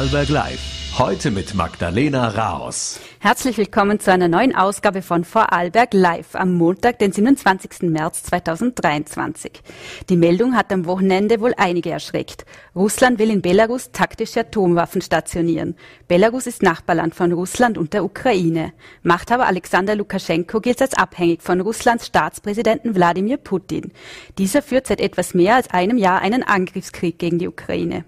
Vorarlberg Live. Heute mit Magdalena Raos. Herzlich willkommen zu einer neuen Ausgabe von Vorarlberg Live am Montag, den 27. März 2023. Die Meldung hat am Wochenende wohl einige erschreckt. Russland will in Belarus taktische Atomwaffen stationieren. Belarus ist Nachbarland von Russland und der Ukraine. Machthaber Alexander Lukaschenko gilt als abhängig von Russlands Staatspräsidenten Wladimir Putin. Dieser führt seit etwas mehr als einem Jahr einen Angriffskrieg gegen die Ukraine.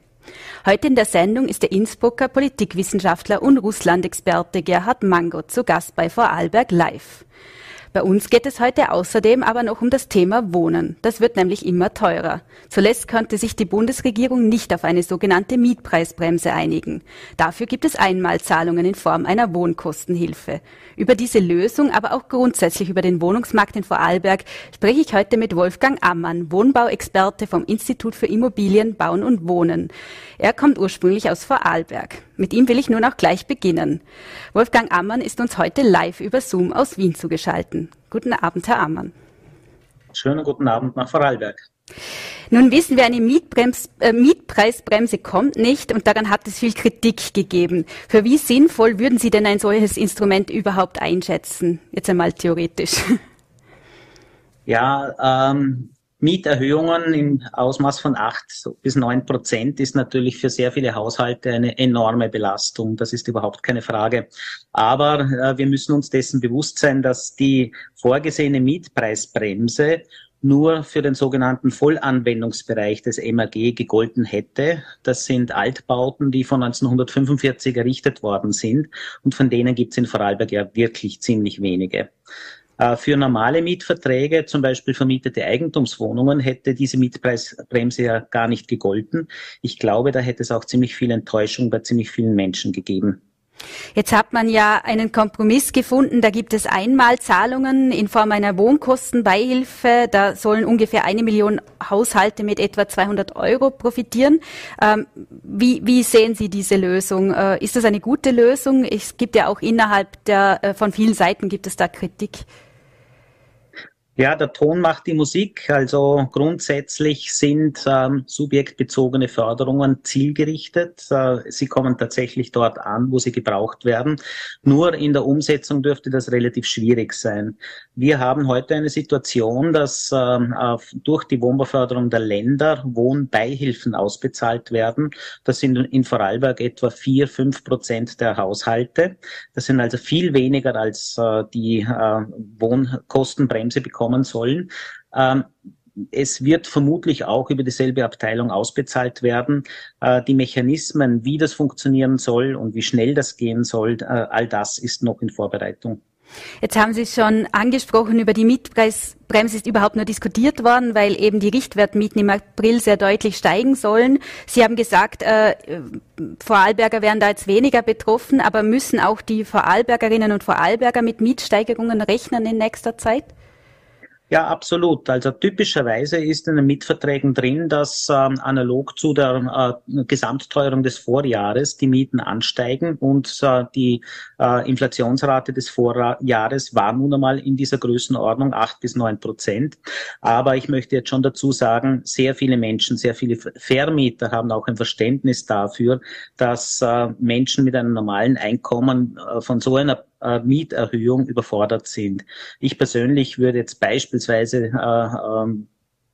Heute in der Sendung ist der Innsbrucker Politikwissenschaftler und Russland-Experte Gerhard Mango zu Gast bei Vorarlberg Live. Bei uns geht es heute außerdem aber noch um das Thema Wohnen. Das wird nämlich immer teurer. Zuletzt konnte sich die Bundesregierung nicht auf eine sogenannte Mietpreisbremse einigen. Dafür gibt es Einmalzahlungen in Form einer Wohnkostenhilfe. Über diese Lösung, aber auch grundsätzlich über den Wohnungsmarkt in Vorarlberg spreche ich heute mit Wolfgang Ammann, Wohnbauexperte vom Institut für Immobilien, Bauen und Wohnen. Er kommt ursprünglich aus Vorarlberg. Mit ihm will ich nun auch gleich beginnen. Wolfgang Ammann ist uns heute live über Zoom aus Wien zugeschaltet. Guten Abend, Herr Ammann. Schönen guten Abend nach Vorarlberg. Nun wissen wir, eine äh, Mietpreisbremse kommt nicht und daran hat es viel Kritik gegeben. Für wie sinnvoll würden Sie denn ein solches Instrument überhaupt einschätzen? Jetzt einmal theoretisch. Ja, ähm, Mieterhöhungen im Ausmaß von acht bis neun Prozent ist natürlich für sehr viele Haushalte eine enorme Belastung. Das ist überhaupt keine Frage. Aber äh, wir müssen uns dessen bewusst sein, dass die vorgesehene Mietpreisbremse nur für den sogenannten Vollanwendungsbereich des MAG gegolten hätte. Das sind Altbauten, die von 1945 errichtet worden sind und von denen gibt es in Vorarlberg ja wirklich ziemlich wenige. Äh, für normale Mietverträge, zum Beispiel vermietete Eigentumswohnungen, hätte diese Mietpreisbremse ja gar nicht gegolten. Ich glaube, da hätte es auch ziemlich viel Enttäuschung bei ziemlich vielen Menschen gegeben. Jetzt hat man ja einen Kompromiss gefunden. Da gibt es Einmalzahlungen in Form einer Wohnkostenbeihilfe. Da sollen ungefähr eine Million Haushalte mit etwa 200 Euro profitieren. Ähm, wie, wie, sehen Sie diese Lösung? Äh, ist das eine gute Lösung? Es gibt ja auch innerhalb der, äh, von vielen Seiten gibt es da Kritik. Ja, der Ton macht die Musik. Also grundsätzlich sind ähm, subjektbezogene Förderungen zielgerichtet. Äh, sie kommen tatsächlich dort an, wo sie gebraucht werden. Nur in der Umsetzung dürfte das relativ schwierig sein. Wir haben heute eine Situation, dass ähm, durch die Wohnbauförderung der Länder Wohnbeihilfen ausbezahlt werden. Das sind in Vorarlberg etwa vier, fünf Prozent der Haushalte. Das sind also viel weniger als äh, die äh, Wohnkostenbremse bekommen bekommen sollen. Ähm, es wird vermutlich auch über dieselbe Abteilung ausbezahlt werden. Äh, die Mechanismen, wie das funktionieren soll und wie schnell das gehen soll, äh, all das ist noch in Vorbereitung. Jetzt haben Sie schon angesprochen, über die Mietpreisbremse ist überhaupt nur diskutiert worden, weil eben die Richtwertmieten im April sehr deutlich steigen sollen. Sie haben gesagt, äh, Vorarlberger wären da jetzt weniger betroffen, aber müssen auch die Vorarlbergerinnen und Vorarlberger mit Mietsteigerungen rechnen in nächster Zeit? Ja, absolut. Also typischerweise ist in den Mietverträgen drin, dass ähm, analog zu der äh, Gesamtteuerung des Vorjahres die Mieten ansteigen und äh, die äh, Inflationsrate des Vorjahres war nun einmal in dieser Größenordnung acht bis neun Prozent. Aber ich möchte jetzt schon dazu sagen, sehr viele Menschen, sehr viele Vermieter haben auch ein Verständnis dafür, dass äh, Menschen mit einem normalen Einkommen äh, von so einer äh, Mieterhöhung überfordert sind. Ich persönlich würde jetzt beispielsweise äh, ähm,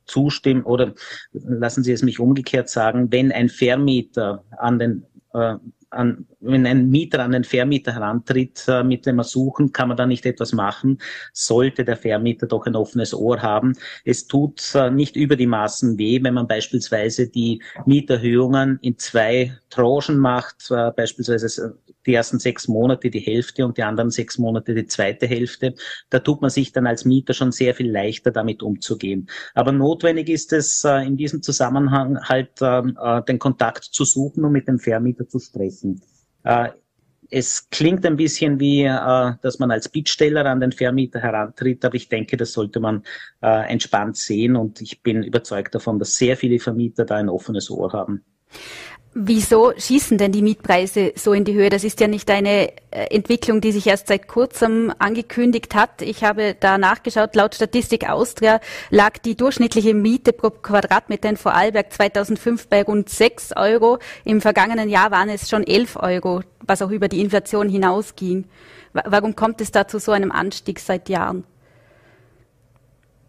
zustimmen oder lassen Sie es mich umgekehrt sagen, wenn ein Vermieter an den äh, an, wenn ein Mieter an den Vermieter herantritt äh, mit dem Ersuchen, kann man da nicht etwas machen, sollte der Vermieter doch ein offenes Ohr haben. Es tut äh, nicht über die Maßen weh, wenn man beispielsweise die Mieterhöhungen in zwei Tranchen macht, äh, beispielsweise die ersten sechs Monate die Hälfte und die anderen sechs Monate die zweite Hälfte. Da tut man sich dann als Mieter schon sehr viel leichter damit umzugehen. Aber notwendig ist es äh, in diesem Zusammenhang halt ähm, äh, den Kontakt zu suchen und mit dem Vermieter zu sprechen. Äh, es klingt ein bisschen wie, dass man als Bittsteller an den Vermieter herantritt, aber ich denke, das sollte man entspannt sehen und ich bin überzeugt davon, dass sehr viele Vermieter da ein offenes Ohr haben. Wieso schießen denn die Mietpreise so in die Höhe? Das ist ja nicht eine äh, Entwicklung, die sich erst seit kurzem angekündigt hat. Ich habe da nachgeschaut, laut Statistik Austria lag die durchschnittliche Miete pro Quadratmeter in Vorarlberg 2005 bei rund 6 Euro. Im vergangenen Jahr waren es schon 11 Euro, was auch über die Inflation hinausging. Warum kommt es da zu so einem Anstieg seit Jahren?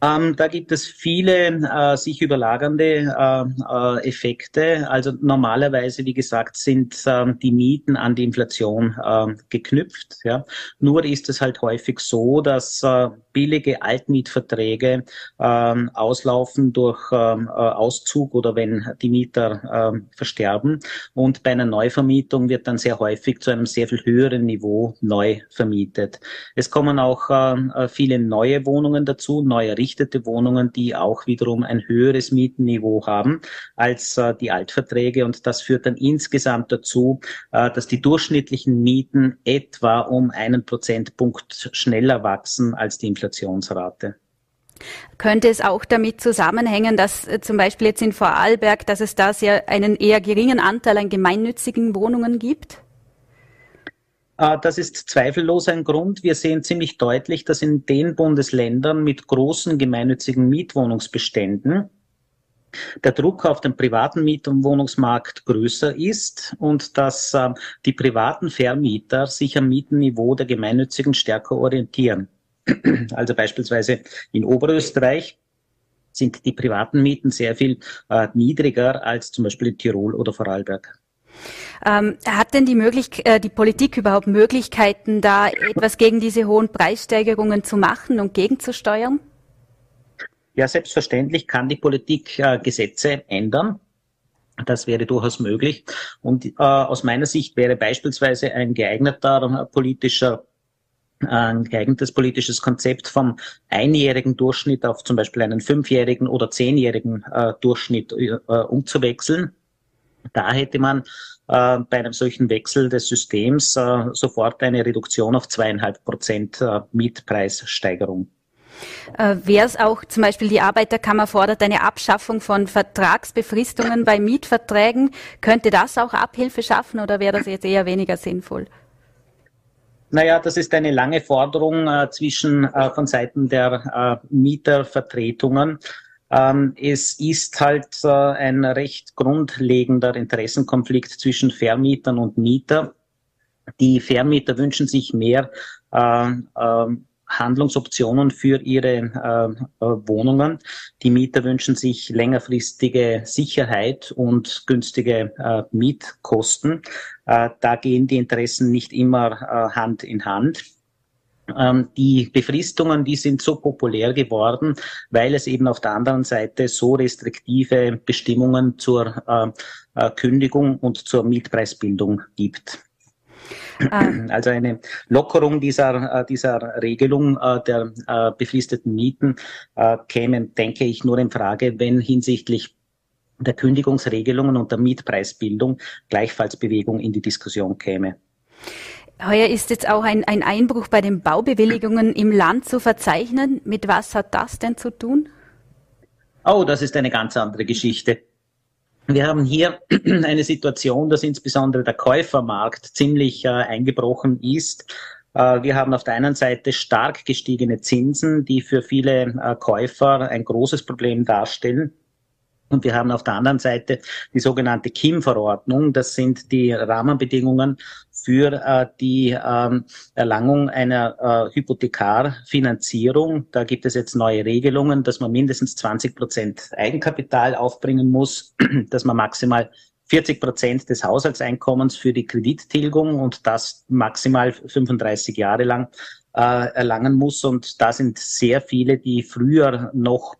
Ähm, da gibt es viele äh, sich überlagernde äh, äh, Effekte. Also normalerweise, wie gesagt, sind äh, die Mieten an die Inflation äh, geknüpft. Ja. Nur ist es halt häufig so, dass äh, billige Altmietverträge ähm, auslaufen durch ähm, äh, Auszug oder wenn die Mieter versterben. Und bei einer Neuvermietung wird dann sehr häufig zu einem sehr viel höheren Niveau neu vermietet. Es kommen auch äh, viele neue Wohnungen dazu, neue errichtete Wohnungen, die auch wiederum ein höheres Mietenniveau haben als äh, die Altverträge. Und das führt dann insgesamt dazu, äh, dass die durchschnittlichen Mieten etwa um einen Prozentpunkt schneller wachsen als die Inflationsrate. Könnte es auch damit zusammenhängen, dass äh, zum Beispiel jetzt in Vorarlberg, dass es da sehr einen eher geringen Anteil an gemeinnützigen Wohnungen gibt? Äh, das ist zweifellos ein Grund. Wir sehen ziemlich deutlich, dass in den Bundesländern mit großen gemeinnützigen Mietwohnungsbeständen der Druck auf den privaten Mietwohnungsmarkt größer ist und dass äh, die privaten Vermieter sich am Mietenniveau der gemeinnützigen stärker orientieren. Also beispielsweise in Oberösterreich sind die privaten Mieten sehr viel äh, niedriger als zum Beispiel in Tirol oder Vorarlberg. Ähm, hat denn die, Möglich äh, die Politik überhaupt Möglichkeiten, da etwas gegen diese hohen Preissteigerungen zu machen und gegenzusteuern? Ja, selbstverständlich kann die Politik äh, Gesetze ändern. Das wäre durchaus möglich. Und äh, aus meiner Sicht wäre beispielsweise ein geeigneter politischer ein geeignetes politisches Konzept vom einjährigen Durchschnitt auf zum Beispiel einen fünfjährigen oder zehnjährigen äh, Durchschnitt äh, umzuwechseln. Da hätte man äh, bei einem solchen Wechsel des Systems äh, sofort eine Reduktion auf zweieinhalb Prozent äh, Mietpreissteigerung. Äh, Wäre es auch zum Beispiel die Arbeiterkammer fordert eine Abschaffung von Vertragsbefristungen bei Mietverträgen. Könnte das auch Abhilfe schaffen oder wäre das jetzt eher weniger sinnvoll? Naja, das ist eine lange Forderung äh, zwischen äh, von Seiten der äh, Mietervertretungen. Ähm, es ist halt äh, ein recht grundlegender Interessenkonflikt zwischen Vermietern und Mieter. Die Vermieter wünschen sich mehr äh, äh, Handlungsoptionen für ihre äh, äh, Wohnungen. Die Mieter wünschen sich längerfristige Sicherheit und günstige äh, Mietkosten. Äh, da gehen die Interessen nicht immer äh, Hand in Hand. Ähm, die Befristungen, die sind so populär geworden, weil es eben auf der anderen Seite so restriktive Bestimmungen zur äh, Kündigung und zur Mietpreisbildung gibt. Ah. Also eine Lockerung dieser, äh, dieser Regelung äh, der äh, befristeten Mieten käme, denke ich, nur in Frage, wenn hinsichtlich der Kündigungsregelungen und der Mietpreisbildung gleichfalls Bewegung in die Diskussion käme. Heuer ist jetzt auch ein, ein Einbruch bei den Baubewilligungen im Land zu verzeichnen. Mit was hat das denn zu tun? Oh, das ist eine ganz andere Geschichte. Wir haben hier eine Situation, dass insbesondere der Käufermarkt ziemlich äh, eingebrochen ist. Äh, wir haben auf der einen Seite stark gestiegene Zinsen, die für viele äh, Käufer ein großes Problem darstellen. Und wir haben auf der anderen Seite die sogenannte KIM-Verordnung. Das sind die Rahmenbedingungen für äh, die ähm, Erlangung einer äh, Hypothekarfinanzierung. Da gibt es jetzt neue Regelungen, dass man mindestens 20 Prozent Eigenkapital aufbringen muss, dass man maximal 40 Prozent des Haushaltseinkommens für die Kredittilgung und das maximal 35 Jahre lang äh, erlangen muss. Und da sind sehr viele, die früher noch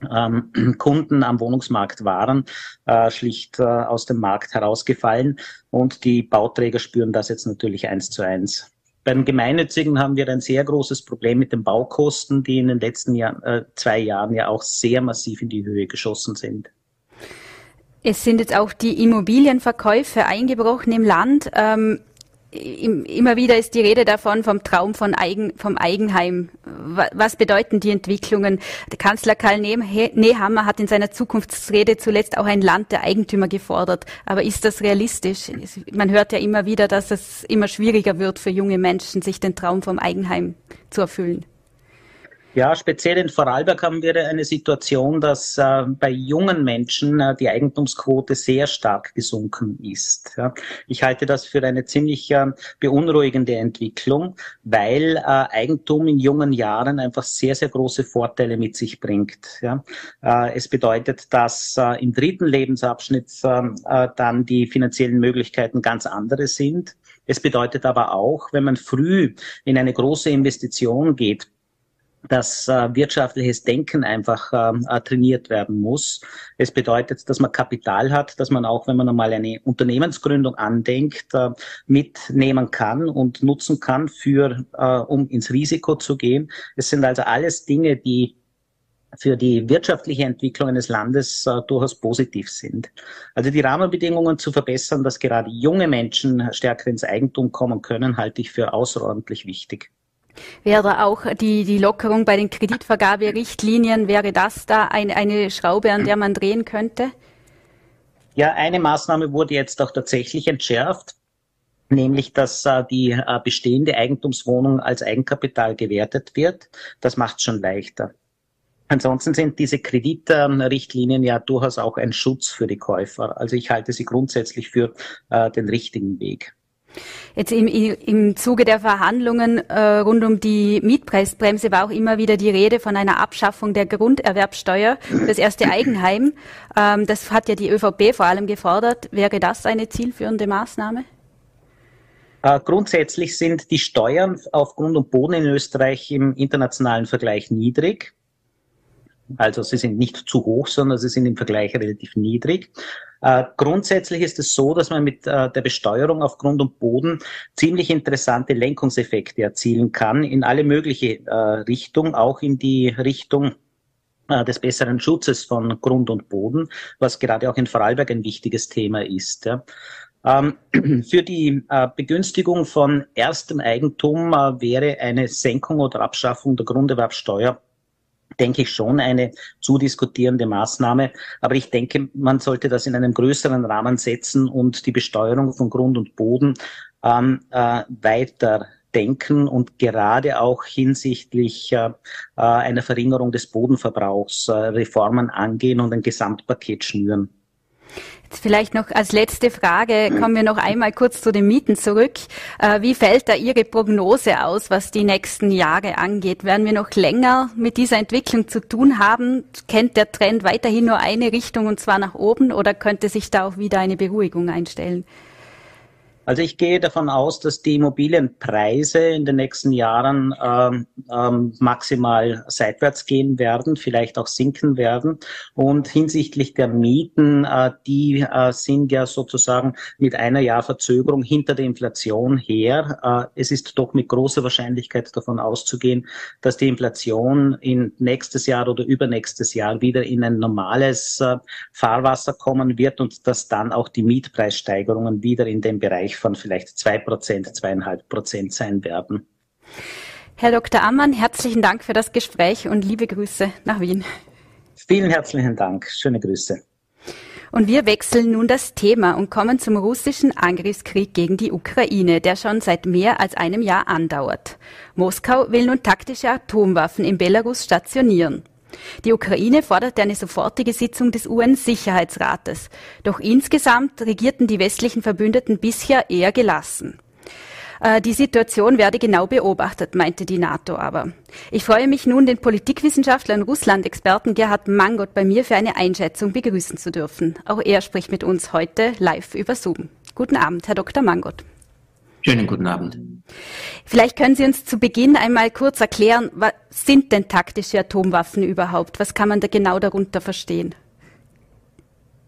Kunden am Wohnungsmarkt waren, äh, schlicht äh, aus dem Markt herausgefallen. Und die Bauträger spüren das jetzt natürlich eins zu eins. Beim Gemeinnützigen haben wir ein sehr großes Problem mit den Baukosten, die in den letzten Jahr, äh, zwei Jahren ja auch sehr massiv in die Höhe geschossen sind. Es sind jetzt auch die Immobilienverkäufe eingebrochen im Land. Ähm immer wieder ist die Rede davon, vom Traum von Eigen, vom Eigenheim. Was bedeuten die Entwicklungen? Der Kanzler Karl Nehammer hat in seiner Zukunftsrede zuletzt auch ein Land der Eigentümer gefordert. Aber ist das realistisch? Man hört ja immer wieder, dass es immer schwieriger wird für junge Menschen, sich den Traum vom Eigenheim zu erfüllen. Ja, speziell in Vorarlberg haben wir eine Situation, dass äh, bei jungen Menschen äh, die Eigentumsquote sehr stark gesunken ist. Ja. Ich halte das für eine ziemlich äh, beunruhigende Entwicklung, weil äh, Eigentum in jungen Jahren einfach sehr, sehr große Vorteile mit sich bringt. Ja. Äh, es bedeutet, dass äh, im dritten Lebensabschnitt dann die finanziellen Möglichkeiten ganz andere sind. Es bedeutet aber auch, wenn man früh in eine große Investition geht, dass äh, wirtschaftliches Denken einfach ähm, äh, trainiert werden muss. Es bedeutet, dass man Kapital hat, dass man auch, wenn man einmal eine Unternehmensgründung andenkt, äh, mitnehmen kann und nutzen kann, für, äh, um ins Risiko zu gehen. Es sind also alles Dinge, die für die wirtschaftliche Entwicklung eines Landes äh, durchaus positiv sind. Also die Rahmenbedingungen zu verbessern, dass gerade junge Menschen stärker ins Eigentum kommen können, halte ich für außerordentlich wichtig. Wäre auch die, die Lockerung bei den Kreditvergaberichtlinien, wäre das da ein, eine Schraube, an der man drehen könnte? Ja, eine Maßnahme wurde jetzt auch tatsächlich entschärft, nämlich dass äh, die äh, bestehende Eigentumswohnung als Eigenkapital gewertet wird. Das macht es schon leichter. Ansonsten sind diese Kreditrichtlinien ja durchaus auch ein Schutz für die Käufer. Also ich halte sie grundsätzlich für äh, den richtigen Weg. Jetzt im, im Zuge der Verhandlungen äh, rund um die Mietpreisbremse war auch immer wieder die Rede von einer Abschaffung der Grunderwerbsteuer das erste Eigenheim. Ähm, das hat ja die ÖVP vor allem gefordert. Wäre das eine zielführende Maßnahme? Äh, grundsätzlich sind die Steuern auf Grund und Boden in Österreich im internationalen Vergleich niedrig. Also sie sind nicht zu hoch, sondern sie sind im Vergleich relativ niedrig. Äh, grundsätzlich ist es so, dass man mit äh, der Besteuerung auf Grund und Boden ziemlich interessante Lenkungseffekte erzielen kann in alle mögliche äh, Richtungen, auch in die Richtung äh, des besseren Schutzes von Grund und Boden, was gerade auch in Vorarlberg ein wichtiges Thema ist. Ähm, für die äh, Begünstigung von erstem Eigentum äh, wäre eine Senkung oder Abschaffung der Grunderwerbsteuer denke ich schon eine zu diskutierende Maßnahme. Aber ich denke, man sollte das in einem größeren Rahmen setzen und die Besteuerung von Grund und Boden ähm, äh, weiter denken und gerade auch hinsichtlich äh, äh einer Verringerung des Bodenverbrauchs äh, Reformen angehen und ein Gesamtpaket schnüren. Jetzt vielleicht noch als letzte Frage kommen wir noch einmal kurz zu den Mieten zurück. Äh, wie fällt da Ihre Prognose aus, was die nächsten Jahre angeht? Werden wir noch länger mit dieser Entwicklung zu tun haben? Kennt der Trend weiterhin nur eine Richtung und zwar nach oben oder könnte sich da auch wieder eine Beruhigung einstellen? Also ich gehe davon aus, dass die Immobilienpreise in den nächsten Jahren ähm, ähm, maximal seitwärts gehen werden, vielleicht auch sinken werden. Und hinsichtlich der Mieten, äh, die äh, sind ja sozusagen mit einer Jahr Verzögerung hinter der Inflation her. Äh, es ist doch mit großer Wahrscheinlichkeit davon auszugehen, dass die Inflation in nächstes Jahr oder übernächstes Jahr wieder in ein normales äh, Fahrwasser kommen wird und dass dann auch die Mietpreissteigerungen wieder in den Bereich von vielleicht zwei Prozent, zweieinhalb Prozent sein werden. Herr Dr. Ammann, herzlichen Dank für das Gespräch und liebe Grüße nach Wien. Vielen herzlichen Dank. Schöne Grüße. Und wir wechseln nun das Thema und kommen zum russischen Angriffskrieg gegen die Ukraine, der schon seit mehr als einem Jahr andauert. Moskau will nun taktische Atomwaffen in Belarus stationieren. Die Ukraine forderte eine sofortige Sitzung des UN-Sicherheitsrates. Doch insgesamt regierten die westlichen Verbündeten bisher eher gelassen. Äh, die Situation werde genau beobachtet, meinte die NATO aber. Ich freue mich nun, den Politikwissenschaftler und Russland-Experten Gerhard Mangot bei mir für eine Einschätzung begrüßen zu dürfen. Auch er spricht mit uns heute live über Zoom. Guten Abend, Herr Dr. Mangot. Schönen guten Abend. Vielleicht können Sie uns zu Beginn einmal kurz erklären, was sind denn taktische Atomwaffen überhaupt? Was kann man da genau darunter verstehen?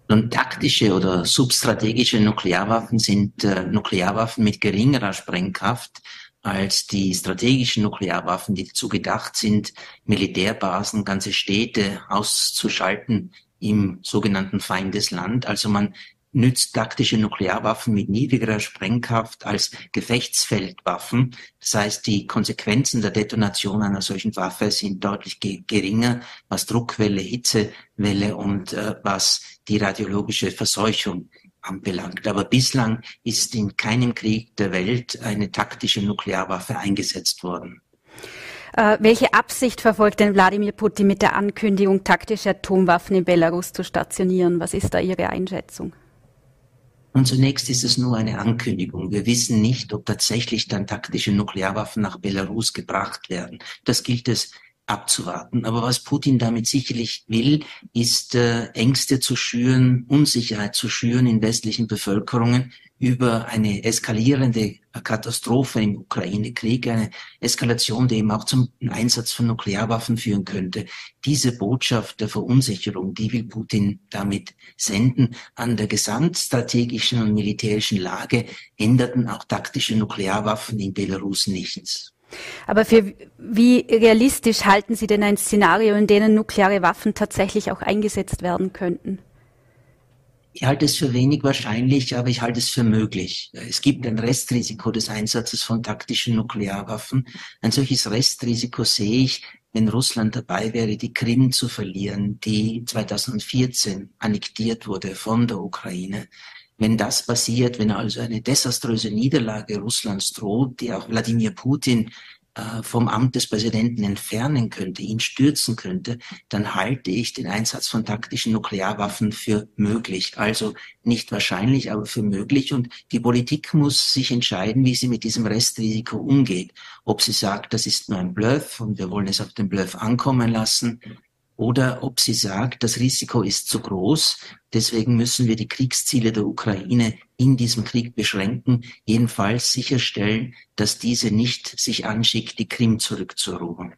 Nun, taktische oder substrategische Nuklearwaffen sind äh, Nuklearwaffen mit geringerer Sprengkraft als die strategischen Nuklearwaffen, die dazu gedacht sind, Militärbasen, ganze Städte auszuschalten im sogenannten Feindesland. Also man nützt taktische Nuklearwaffen mit niedrigerer Sprengkraft als Gefechtsfeldwaffen. Das heißt, die Konsequenzen der Detonation einer solchen Waffe sind deutlich ge geringer, was Druckwelle, Hitzewelle und äh, was die radiologische Verseuchung anbelangt. Aber bislang ist in keinem Krieg der Welt eine taktische Nuklearwaffe eingesetzt worden. Äh, welche Absicht verfolgt denn Wladimir Putin mit der Ankündigung, taktische Atomwaffen in Belarus zu stationieren? Was ist da Ihre Einschätzung? Und zunächst ist es nur eine Ankündigung. Wir wissen nicht, ob tatsächlich dann taktische Nuklearwaffen nach Belarus gebracht werden. Das gilt es abzuwarten. Aber was Putin damit sicherlich will, ist äh, Ängste zu schüren, Unsicherheit zu schüren in westlichen Bevölkerungen über eine eskalierende Katastrophe im Ukraine-Krieg, eine Eskalation, die eben auch zum Einsatz von Nuklearwaffen führen könnte. Diese Botschaft der Verunsicherung, die will Putin damit senden. An der gesamtstrategischen und militärischen Lage änderten auch taktische Nuklearwaffen in Belarus nichts. Aber für wie realistisch halten Sie denn ein Szenario, in dem nukleare Waffen tatsächlich auch eingesetzt werden könnten? Ich halte es für wenig wahrscheinlich, aber ich halte es für möglich. Es gibt ein Restrisiko des Einsatzes von taktischen Nuklearwaffen. Ein solches Restrisiko sehe ich, wenn Russland dabei wäre, die Krim zu verlieren, die 2014 annektiert wurde von der Ukraine. Wenn das passiert, wenn also eine desaströse Niederlage Russlands droht, die auch Wladimir Putin äh, vom Amt des Präsidenten entfernen könnte, ihn stürzen könnte, dann halte ich den Einsatz von taktischen Nuklearwaffen für möglich. Also nicht wahrscheinlich, aber für möglich. Und die Politik muss sich entscheiden, wie sie mit diesem Restrisiko umgeht. Ob sie sagt, das ist nur ein Bluff und wir wollen es auf den Bluff ankommen lassen oder ob sie sagt, das Risiko ist zu groß, deswegen müssen wir die Kriegsziele der Ukraine in diesem Krieg beschränken, jedenfalls sicherstellen, dass diese nicht sich anschickt, die Krim zurückzuerobern.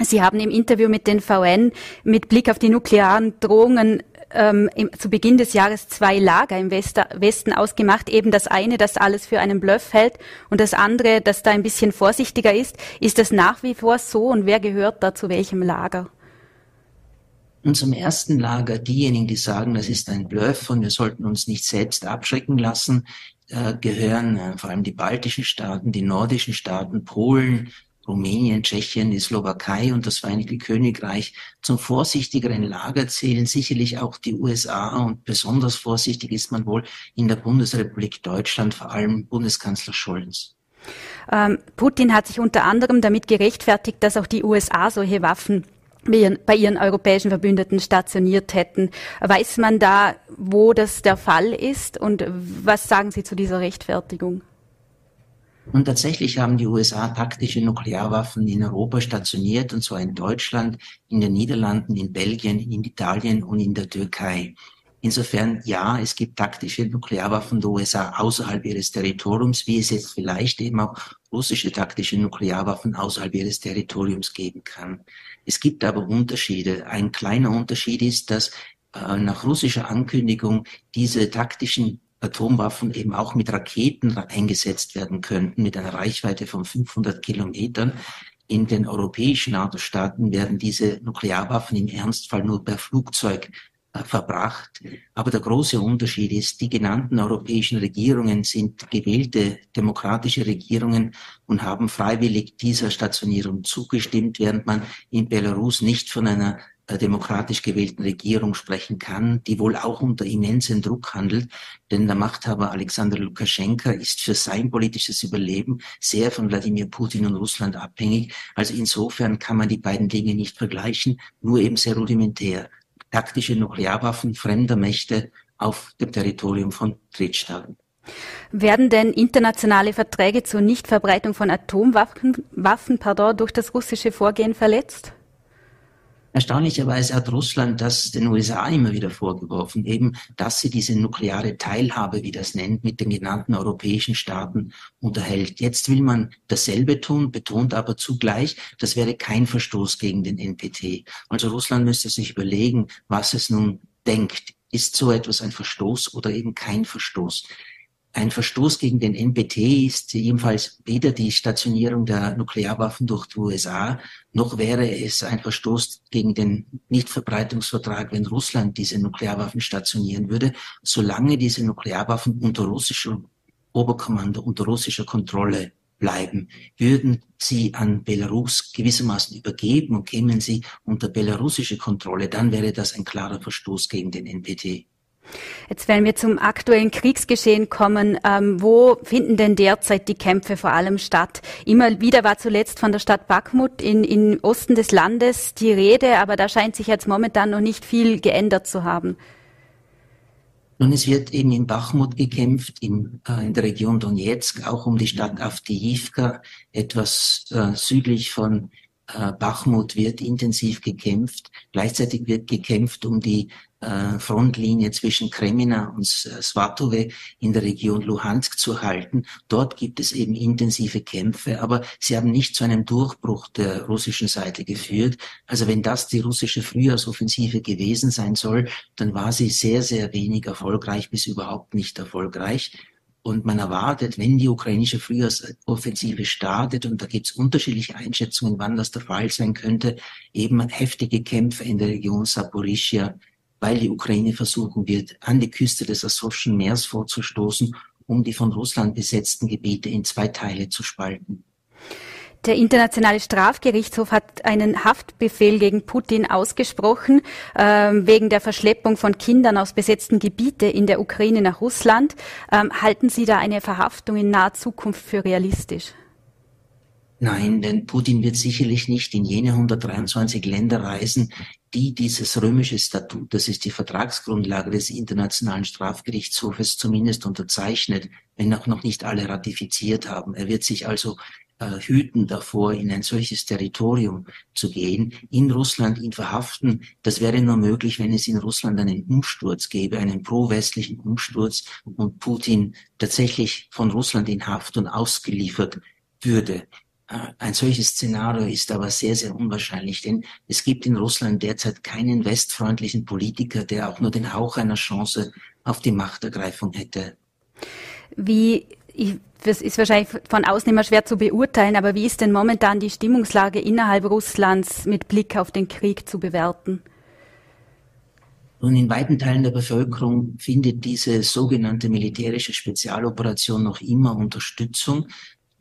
Sie haben im Interview mit den VN mit Blick auf die nuklearen Drohungen ähm, im, zu Beginn des Jahres zwei Lager im Wester, Westen ausgemacht. Eben das eine, das alles für einen Bluff hält und das andere, das da ein bisschen vorsichtiger ist. Ist das nach wie vor so und wer gehört da zu welchem Lager? Und zum ersten Lager diejenigen, die sagen, das ist ein Bluff und wir sollten uns nicht selbst abschrecken lassen, äh, gehören äh, vor allem die baltischen Staaten, die nordischen Staaten, Polen, Rumänien, Tschechien, die Slowakei und das Vereinigte Königreich. Zum vorsichtigeren Lager zählen sicherlich auch die USA und besonders vorsichtig ist man wohl in der Bundesrepublik Deutschland, vor allem Bundeskanzler Scholz. Ähm, Putin hat sich unter anderem damit gerechtfertigt, dass auch die USA solche Waffen bei ihren europäischen Verbündeten stationiert hätten. Weiß man da, wo das der Fall ist und was sagen Sie zu dieser Rechtfertigung? Und tatsächlich haben die USA taktische Nuklearwaffen in Europa stationiert, und zwar in Deutschland, in den Niederlanden, in Belgien, in Italien und in der Türkei. Insofern, ja, es gibt taktische Nuklearwaffen der USA außerhalb ihres Territoriums, wie es jetzt vielleicht eben auch russische taktische Nuklearwaffen außerhalb ihres Territoriums geben kann. Es gibt aber Unterschiede. Ein kleiner Unterschied ist, dass äh, nach russischer Ankündigung diese taktischen Atomwaffen eben auch mit Raketen eingesetzt werden könnten, mit einer Reichweite von 500 Kilometern. In den europäischen NATO-Staaten werden diese Nuklearwaffen im Ernstfall nur per Flugzeug verbracht. Aber der große Unterschied ist, die genannten europäischen Regierungen sind gewählte demokratische Regierungen und haben freiwillig dieser Stationierung zugestimmt, während man in Belarus nicht von einer äh, demokratisch gewählten Regierung sprechen kann, die wohl auch unter immensen Druck handelt, denn der Machthaber Alexander Lukaschenka ist für sein politisches Überleben sehr von Wladimir Putin und Russland abhängig. Also insofern kann man die beiden Dinge nicht vergleichen, nur eben sehr rudimentär taktische Nuklearwaffen fremder Mächte auf dem Territorium von Drittstaaten. Werden denn internationale Verträge zur Nichtverbreitung von Atomwaffen Waffen, pardon, durch das russische Vorgehen verletzt? Erstaunlicherweise hat Russland das den USA immer wieder vorgeworfen, eben, dass sie diese nukleare Teilhabe, wie das nennt, mit den genannten europäischen Staaten unterhält. Jetzt will man dasselbe tun, betont aber zugleich, das wäre kein Verstoß gegen den NPT. Also Russland müsste sich überlegen, was es nun denkt. Ist so etwas ein Verstoß oder eben kein Verstoß? Ein Verstoß gegen den NPT ist jedenfalls weder die Stationierung der Nuklearwaffen durch die USA, noch wäre es ein Verstoß gegen den Nichtverbreitungsvertrag, wenn Russland diese Nuklearwaffen stationieren würde, solange diese Nuklearwaffen unter russischem Oberkommando, unter russischer Kontrolle bleiben. Würden sie an Belarus gewissermaßen übergeben und kämen sie unter belarussische Kontrolle, dann wäre das ein klarer Verstoß gegen den NPT. Jetzt werden wir zum aktuellen Kriegsgeschehen kommen. Ähm, wo finden denn derzeit die Kämpfe vor allem statt? Immer wieder war zuletzt von der Stadt Bakhmut in, in Osten des Landes die Rede, aber da scheint sich jetzt momentan noch nicht viel geändert zu haben. Nun, es wird eben in Bachmut gekämpft, in, äh, in der Region Donetsk, auch um die Stadt Avdiivka, etwas äh, südlich von äh, Bachmut wird intensiv gekämpft. Gleichzeitig wird gekämpft um die äh, Frontlinie zwischen Kremina und Svatove in der Region Luhansk zu halten. Dort gibt es eben intensive Kämpfe, aber sie haben nicht zu einem Durchbruch der russischen Seite geführt. Also wenn das die russische Frühjahrsoffensive gewesen sein soll, dann war sie sehr, sehr wenig erfolgreich bis überhaupt nicht erfolgreich. Und man erwartet, wenn die ukrainische Frühjahrsoffensive startet, und da gibt es unterschiedliche Einschätzungen, wann das der Fall sein könnte, eben heftige Kämpfe in der Region Saporischia, weil die Ukraine versuchen wird, an die Küste des Asowschen Meers vorzustoßen, um die von Russland besetzten Gebiete in zwei Teile zu spalten. Der Internationale Strafgerichtshof hat einen Haftbefehl gegen Putin ausgesprochen, äh, wegen der Verschleppung von Kindern aus besetzten Gebieten in der Ukraine nach Russland. Ähm, halten Sie da eine Verhaftung in naher Zukunft für realistisch? Nein, denn Putin wird sicherlich nicht in jene 123 Länder reisen, die dieses römische Statut, das ist die Vertragsgrundlage des Internationalen Strafgerichtshofes, zumindest unterzeichnet, wenn auch noch nicht alle ratifiziert haben. Er wird sich also äh, hüten davor, in ein solches Territorium zu gehen, in Russland ihn verhaften. Das wäre nur möglich, wenn es in Russland einen Umsturz gäbe, einen pro-westlichen Umsturz und Putin tatsächlich von Russland in Haft und ausgeliefert würde. Äh, ein solches Szenario ist aber sehr, sehr unwahrscheinlich, denn es gibt in Russland derzeit keinen westfreundlichen Politiker, der auch nur den Hauch einer Chance auf die Machtergreifung hätte. Wie, das ist wahrscheinlich von außen immer schwer zu beurteilen, aber wie ist denn momentan die Stimmungslage innerhalb Russlands mit Blick auf den Krieg zu bewerten? Nun, in weiten Teilen der Bevölkerung findet diese sogenannte militärische Spezialoperation noch immer Unterstützung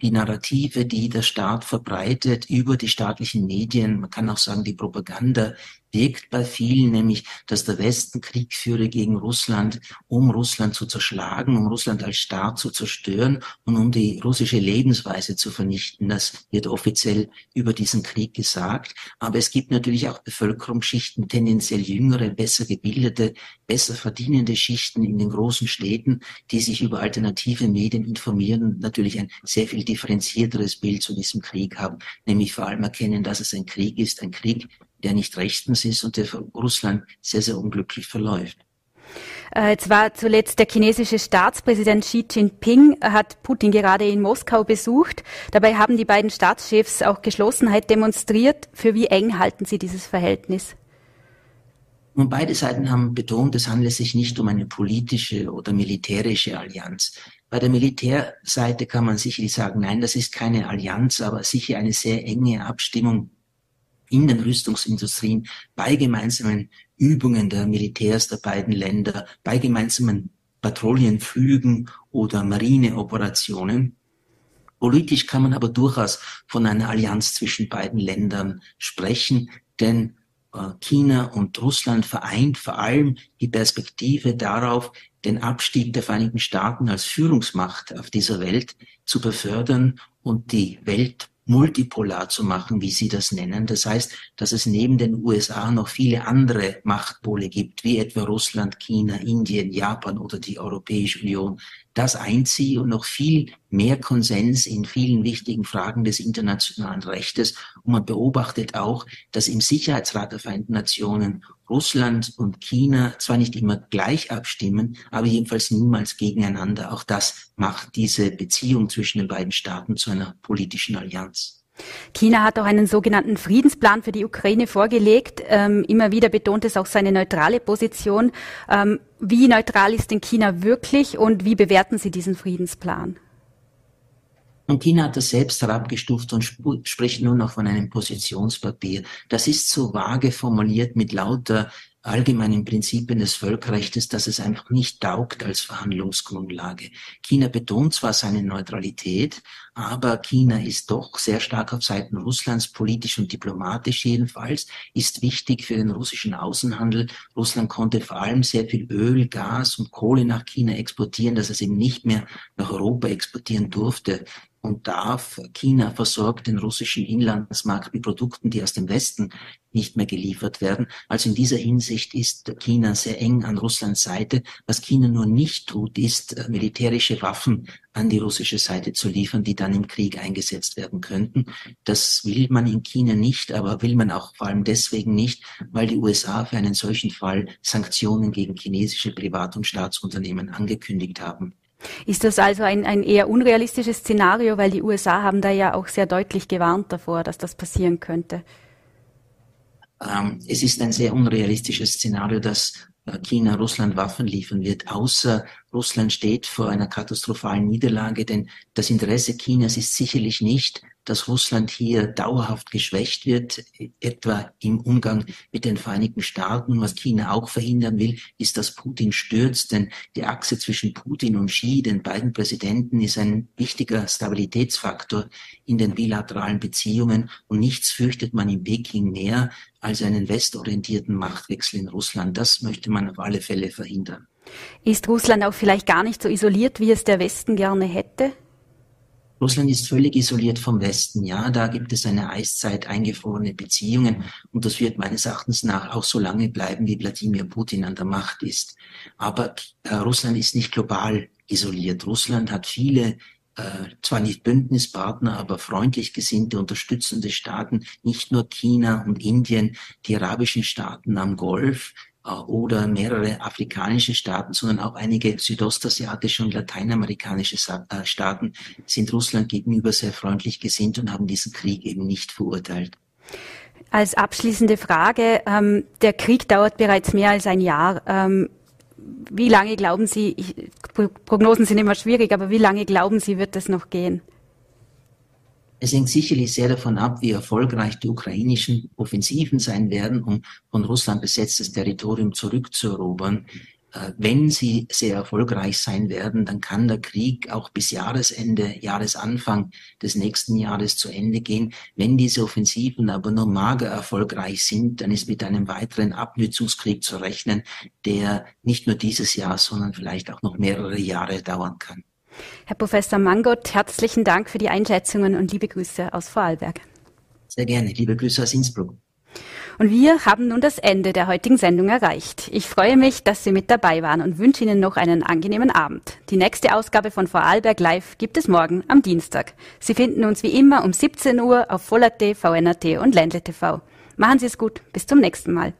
die Narrative, die der Staat verbreitet über die staatlichen Medien, man kann auch sagen die Propaganda, wirkt bei vielen, nämlich, dass der Westen Krieg führe gegen Russland, um Russland zu zerschlagen, um Russland als Staat zu zerstören und um die russische Lebensweise zu vernichten. Das wird offiziell über diesen Krieg gesagt. Aber es gibt natürlich auch Bevölkerungsschichten, tendenziell jüngere, besser gebildete, besser verdienende Schichten in den großen Städten, die sich über alternative Medien informieren und natürlich ein sehr viel differenzierteres Bild zu diesem Krieg haben, nämlich vor allem erkennen, dass es ein Krieg ist, ein Krieg der nicht rechtens ist und der für Russland sehr, sehr unglücklich verläuft. Äh, jetzt war zuletzt der chinesische Staatspräsident Xi Jinping, hat Putin gerade in Moskau besucht. Dabei haben die beiden Staatschefs auch Geschlossenheit demonstriert. Für wie eng halten Sie dieses Verhältnis? Und beide Seiten haben betont, es handelt sich nicht um eine politische oder militärische Allianz. Bei der Militärseite kann man sicherlich sagen, nein, das ist keine Allianz, aber sicher eine sehr enge Abstimmung in den Rüstungsindustrien bei gemeinsamen Übungen der Militärs der beiden Länder, bei gemeinsamen Patrouillenflügen oder Marineoperationen. Politisch kann man aber durchaus von einer Allianz zwischen beiden Ländern sprechen, denn äh, China und Russland vereint vor allem die Perspektive darauf, den Abstieg der Vereinigten Staaten als Führungsmacht auf dieser Welt zu befördern und die Welt multipolar zu machen, wie Sie das nennen. Das heißt, dass es neben den USA noch viele andere Machtpole gibt, wie etwa Russland, China, Indien, Japan oder die Europäische Union. Das einzieht und noch viel mehr Konsens in vielen wichtigen Fragen des internationalen Rechtes. Und man beobachtet auch, dass im Sicherheitsrat der Vereinten Nationen Russland und China zwar nicht immer gleich abstimmen, aber jedenfalls niemals gegeneinander. Auch das macht diese Beziehung zwischen den beiden Staaten zu einer politischen Allianz. China hat auch einen sogenannten Friedensplan für die Ukraine vorgelegt. Ähm, immer wieder betont es auch seine neutrale Position. Ähm, wie neutral ist denn China wirklich und wie bewerten Sie diesen Friedensplan? Und China hat das selbst herabgestuft und sp spricht nur noch von einem Positionspapier. Das ist so vage formuliert mit lauter allgemeinen Prinzipien des Völkerrechts, dass es einfach nicht taugt als Verhandlungsgrundlage. China betont zwar seine Neutralität, aber China ist doch sehr stark auf Seiten Russlands, politisch und diplomatisch jedenfalls, ist wichtig für den russischen Außenhandel. Russland konnte vor allem sehr viel Öl, Gas und Kohle nach China exportieren, dass es eben nicht mehr nach Europa exportieren durfte und darf. China versorgt den russischen Inlandsmarkt mit Produkten, die aus dem Westen nicht mehr geliefert werden. Also in dieser Hinsicht ist China sehr eng an Russlands Seite. Was China nur nicht tut, ist äh, militärische Waffen an die russische Seite zu liefern, die dann im Krieg eingesetzt werden könnten. Das will man in China nicht, aber will man auch vor allem deswegen nicht, weil die USA für einen solchen Fall Sanktionen gegen chinesische Privat- und Staatsunternehmen angekündigt haben. Ist das also ein, ein eher unrealistisches Szenario, weil die USA haben da ja auch sehr deutlich gewarnt davor, dass das passieren könnte? Ähm, es ist ein sehr unrealistisches Szenario, dass äh, China Russland Waffen liefern wird, außer Russland steht vor einer katastrophalen Niederlage, denn das Interesse Chinas ist sicherlich nicht, dass Russland hier dauerhaft geschwächt wird, etwa im Umgang mit den Vereinigten Staaten. Was China auch verhindern will, ist, dass Putin stürzt, denn die Achse zwischen Putin und Xi, den beiden Präsidenten, ist ein wichtiger Stabilitätsfaktor in den bilateralen Beziehungen und nichts fürchtet man in Peking mehr als einen westorientierten Machtwechsel in Russland. Das möchte man auf alle Fälle verhindern. Ist Russland auch vielleicht gar nicht so isoliert, wie es der Westen gerne hätte? Russland ist völlig isoliert vom Westen. Ja, da gibt es eine Eiszeit eingefrorene Beziehungen und das wird meines Erachtens nach auch so lange bleiben, wie Wladimir Putin an der Macht ist. Aber äh, Russland ist nicht global isoliert. Russland hat viele äh, zwar nicht Bündnispartner, aber freundlich gesinnte, unterstützende Staaten, nicht nur China und Indien, die arabischen Staaten am Golf, oder mehrere afrikanische Staaten, sondern auch einige südostasiatische und lateinamerikanische äh, Staaten sind Russland gegenüber sehr freundlich gesinnt und haben diesen Krieg eben nicht verurteilt. Als abschließende Frage, ähm, der Krieg dauert bereits mehr als ein Jahr. Ähm, wie lange glauben Sie, ich, Prognosen sind immer schwierig, aber wie lange glauben Sie, wird es noch gehen? Es hängt sicherlich sehr davon ab, wie erfolgreich die ukrainischen Offensiven sein werden, um von Russland besetztes Territorium zurückzuerobern. Äh, wenn sie sehr erfolgreich sein werden, dann kann der Krieg auch bis Jahresende, Jahresanfang des nächsten Jahres zu Ende gehen. Wenn diese Offensiven aber nur mager erfolgreich sind, dann ist mit einem weiteren Abnützungskrieg zu rechnen, der nicht nur dieses Jahr, sondern vielleicht auch noch mehrere Jahre dauern kann. Herr Professor Mangott, herzlichen Dank für die Einschätzungen und liebe Grüße aus Vorarlberg. Sehr gerne, liebe Grüße aus Innsbruck. Und wir haben nun das Ende der heutigen Sendung erreicht. Ich freue mich, dass Sie mit dabei waren und wünsche Ihnen noch einen angenehmen Abend. Die nächste Ausgabe von Vorarlberg Live gibt es morgen am Dienstag. Sie finden uns wie immer um 17 Uhr auf Voll.at, VNAT und Ländle TV. Machen Sie es gut. Bis zum nächsten Mal.